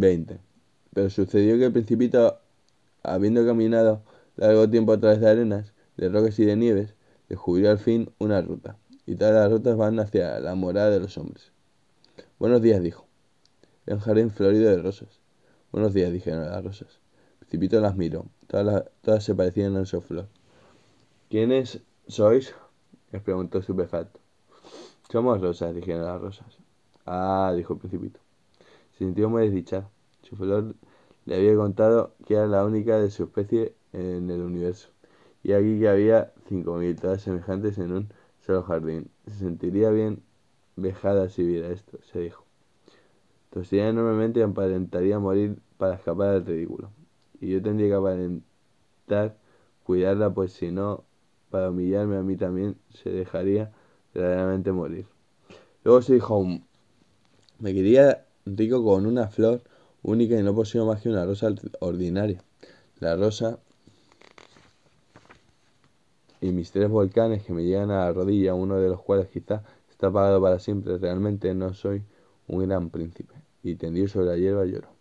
20. Pero sucedió que el principito, habiendo caminado largo tiempo a través de arenas, de rocas y de nieves, descubrió al fin una ruta. Y todas las rutas van hacia la morada de los hombres. Buenos días, dijo. Era un jardín florido de rosas. Buenos días, dijeron las rosas. El principito las miró. Todas, todas se parecían a su flor. ¿Quiénes sois? les preguntó estupefacto. Somos rosas, dijeron las rosas. Ah, dijo el principito. Sintió muy desdichado. Su flor le había contado que era la única de su especie en el universo. Y aquí que había cinco mil, todas semejantes en un solo jardín. Se sentiría bien vejada si viera esto, se dijo. Tosiría enormemente y aparentaría morir para escapar del ridículo. Y yo tendría que aparentar cuidarla, pues si no, para humillarme a mí también se dejaría verdaderamente morir. Luego se dijo aún, me quería rico con una flor única y no poseo más que una rosa ordinaria. La rosa y mis tres volcanes que me llegan a la rodilla, uno de los cuales quizá está apagado para siempre, realmente no soy un gran príncipe. Y tendido sobre la hierba lloro.